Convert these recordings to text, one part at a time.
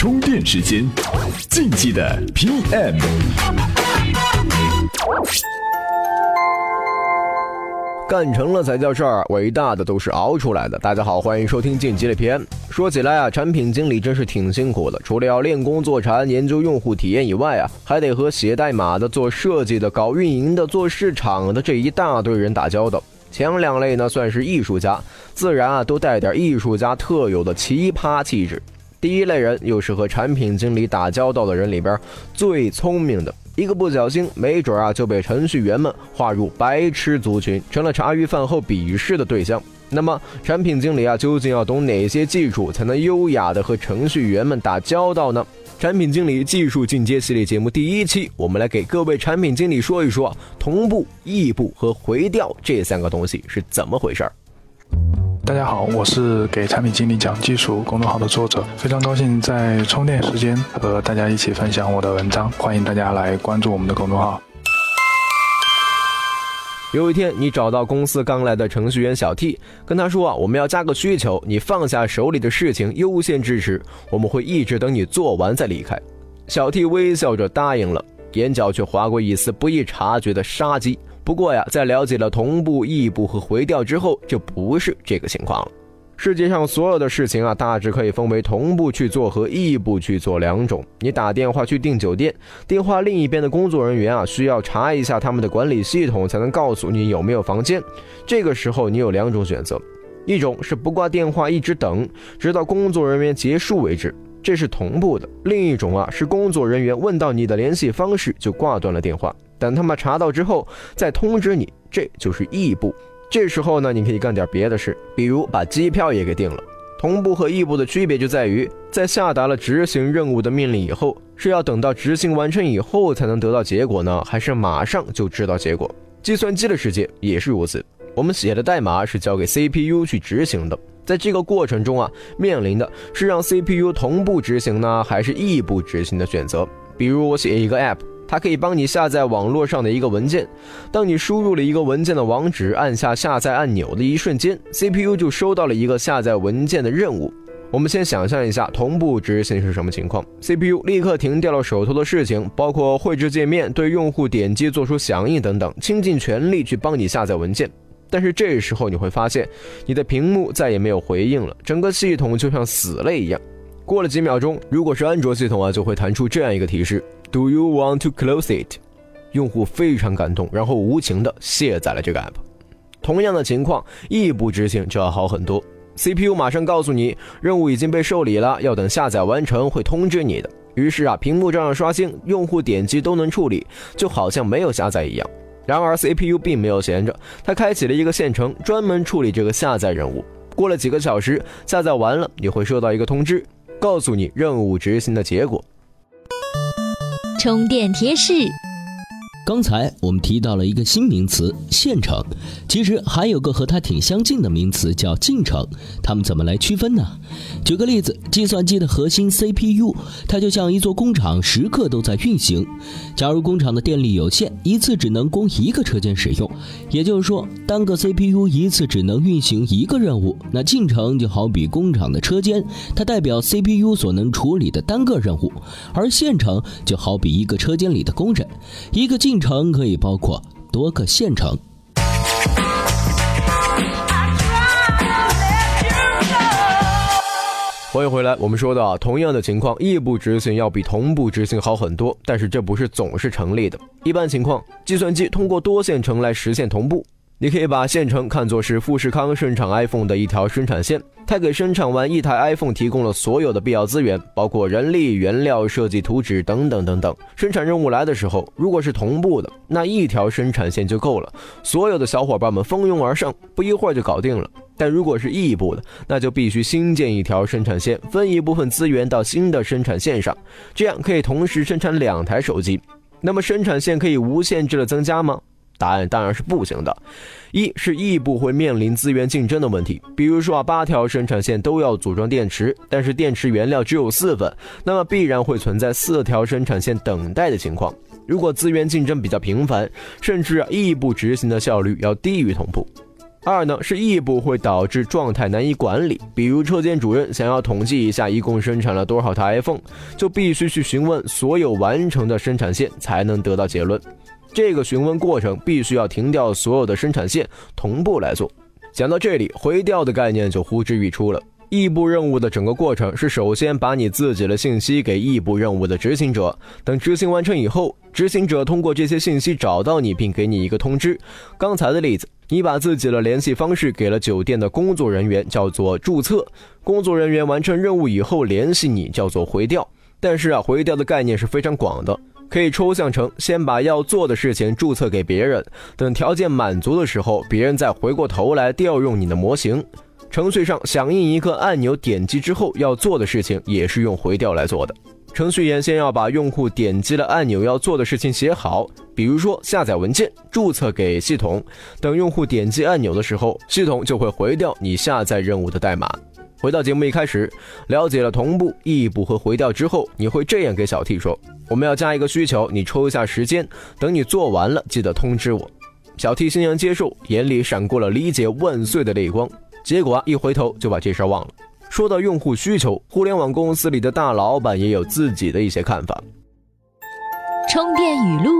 充电时间，竞技的 PM。干成了才叫事儿，伟大的都是熬出来的。大家好，欢迎收听晋级的 PM。说起来啊，产品经理真是挺辛苦的，除了要练功做禅、研究用户体验以外啊，还得和写代码的、做设计的、搞运营的、做市场的这一大堆人打交道。前两类呢算是艺术家，自然啊都带点艺术家特有的奇葩气质。第一类人又是和产品经理打交道的人里边最聪明的。一个不小心，没准啊就被程序员们划入白痴族群，成了茶余饭后鄙视的对象。那么，产品经理啊，究竟要懂哪些技术，才能优雅的和程序员们打交道呢？产品经理技术进阶系列节目第一期，我们来给各位产品经理说一说同步、异步和回调这三个东西是怎么回事儿。大家好，我是给产品经理讲技术公众号的作者，非常高兴在充电时间和大家一起分享我的文章，欢迎大家来关注我们的公众号。有一天，你找到公司刚来的程序员小 T，跟他说啊，我们要加个需求，你放下手里的事情，优先支持，我们会一直等你做完再离开。小 T 微笑着答应了，眼角却划过一丝不易察觉的杀机。不过呀，在了解了同步、异步和回调之后，就不是这个情况了。世界上所有的事情啊，大致可以分为同步去做和异步去做两种。你打电话去订酒店，电话另一边的工作人员啊，需要查一下他们的管理系统，才能告诉你有没有房间。这个时候你有两种选择：一种是不挂电话，一直等，直到工作人员结束为止，这是同步的；另一种啊，是工作人员问到你的联系方式就挂断了电话。等他们查到之后再通知你，这就是异步。这时候呢，你可以干点别的事，比如把机票也给订了。同步和异步的区别就在于，在下达了执行任务的命令以后，是要等到执行完成以后才能得到结果呢，还是马上就知道结果？计算机的世界也是如此，我们写的代码是交给 CPU 去执行的，在这个过程中啊，面临的是让 CPU 同步执行呢，还是异步执行的选择。比如我写一个 App。它可以帮你下载网络上的一个文件。当你输入了一个文件的网址，按下下载按钮的一瞬间，CPU 就收到了一个下载文件的任务。我们先想象一下同步执行是什么情况：CPU 立刻停掉了手头的事情，包括绘制界面、对用户点击做出响应等等，倾尽全力去帮你下载文件。但是这时候你会发现，你的屏幕再也没有回应了，整个系统就像死了一样。过了几秒钟，如果是安卓系统啊，就会弹出这样一个提示。Do you want to close it？用户非常感动，然后无情的卸载了这个 app。同样的情况，异步执行就要好很多。CPU 马上告诉你，任务已经被受理了，要等下载完成会通知你的。于是啊，屏幕照样刷新，用户点击都能处理，就好像没有下载一样。然而 CPU 并没有闲着，它开启了一个线程，专门处理这个下载任务。过了几个小时，下载完了，你会收到一个通知，告诉你任务执行的结果。充电贴士。刚才我们提到了一个新名词“线程”，其实还有个和它挺相近的名词叫“进程”。它们怎么来区分呢？举个例子，计算机的核心 CPU，它就像一座工厂，时刻都在运行。假如工厂的电力有限，一次只能供一个车间使用，也就是说，单个 CPU 一次只能运行一个任务。那进程就好比工厂的车间，它代表 CPU 所能处理的单个任务；而线程就好比一个车间里的工人，一个进。进程可以包括多个线程。欢迎回来，我们说到同样的情况，异步执行要比同步执行好很多，但是这不是总是成立的。一般情况，计算机通过多线程来实现同步。你可以把县城看作是富士康生产 iPhone 的一条生产线，它给生产完一台 iPhone 提供了所有的必要资源，包括人力、原料、设计图纸等等等等。生产任务来的时候，如果是同步的，那一条生产线就够了，所有的小伙伴们蜂拥而上，不一会儿就搞定了。但如果是异步的，那就必须新建一条生产线，分一部分资源到新的生产线上，这样可以同时生产两台手机。那么生产线可以无限制的增加吗？答案当然是不行的。一是异步会面临资源竞争的问题，比如说啊，八条生产线都要组装电池，但是电池原料只有四份，那么必然会存在四条生产线等待的情况。如果资源竞争比较频繁，甚至异步执行的效率要低于同步。二呢是异步会导致状态难以管理，比如车间主任想要统计一下一共生产了多少台 iPhone，就必须去询问所有完成的生产线才能得到结论。这个询问过程必须要停掉所有的生产线，同步来做。讲到这里，回调的概念就呼之欲出了。异步任务的整个过程是首先把你自己的信息给异步任务的执行者，等执行完成以后，执行者通过这些信息找到你，并给你一个通知。刚才的例子，你把自己的联系方式给了酒店的工作人员，叫做注册。工作人员完成任务以后联系你，叫做回调。但是啊，回调的概念是非常广的，可以抽象成先把要做的事情注册给别人，等条件满足的时候，别人再回过头来调用你的模型。程序上响应一个按钮，点击之后要做的事情也是用回调来做的。程序员先要把用户点击了按钮要做的事情写好，比如说下载文件、注册给系统。等用户点击按钮的时候，系统就会回调你下载任务的代码。回到节目一开始，了解了同步、异步和回调之后，你会这样给小 T 说：“我们要加一个需求，你抽一下时间，等你做完了记得通知我。”小 T 欣然接受，眼里闪过了理解万岁的泪光。结果啊，一回头就把这事儿忘了。说到用户需求，互联网公司里的大老板也有自己的一些看法。充电语录：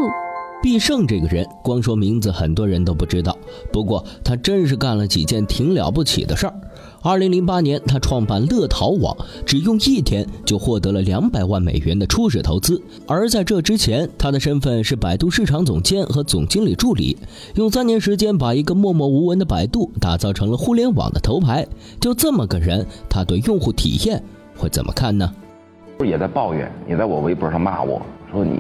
必胜这个人，光说名字很多人都不知道，不过他真是干了几件挺了不起的事儿。二零零八年，他创办乐淘网，只用一天就获得了两百万美元的初始投资。而在这之前，他的身份是百度市场总监和总经理助理，用三年时间把一个默默无闻的百度打造成了互联网的头牌。就这么个人，他对用户体验会怎么看呢？不也在抱怨，也在我微博上骂我说你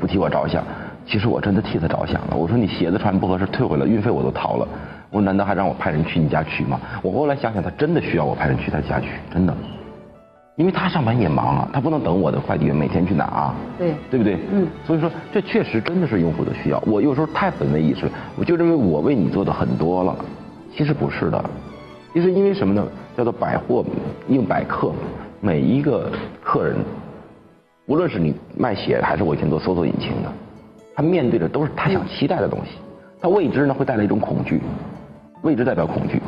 不替我着想。其实我真的替他着想了。我说你鞋子穿不合适，退回来，运费我都掏了。我说难道还让我派人去你家取吗？我后来想想，他真的需要我派人去他家取，真的，因为他上班也忙啊，他不能等我的快递员每天去拿啊，对，对不对？嗯，所以说这确实真的是用户的需要。我有时候太本位意识了，我就认为我为你做的很多了，其实不是的，其实因为什么呢？叫做百货应百客，每一个客人，无论是你卖鞋还是我以前做搜索引擎的，他面对的都是他想期待的东西，他未知呢会带来一种恐惧。未知代表恐惧，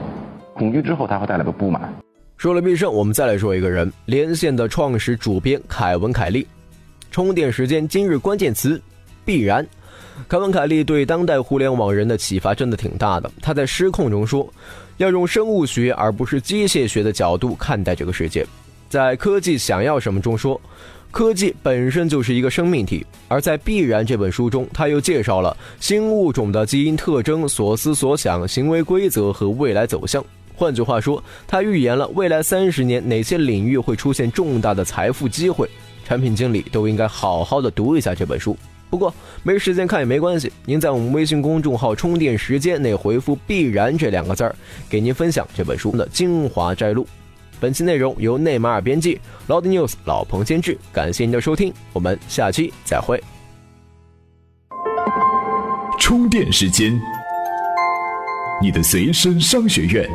恐惧之后它会带来个不满。说了必胜，我们再来说一个人，连线的创始主编凯文·凯利。充电时间今日关键词：必然。凯文·凯利对当代互联网人的启发真的挺大的。他在《失控》中说，要用生物学而不是机械学的角度看待这个世界。在《科技想要什么》中说。科技本身就是一个生命体，而在《必然》这本书中，他又介绍了新物种的基因特征、所思所想、行为规则和未来走向。换句话说，他预言了未来三十年哪些领域会出现重大的财富机会。产品经理都应该好好的读一下这本书。不过没时间看也没关系，您在我们微信公众号“充电时间”内回复“必然”这两个字儿，给您分享这本书的精华摘录。本期内容由内马尔编辑，Loud News 老彭监制。感谢您的收听，我们下期再会。充电时间，你的随身商学院。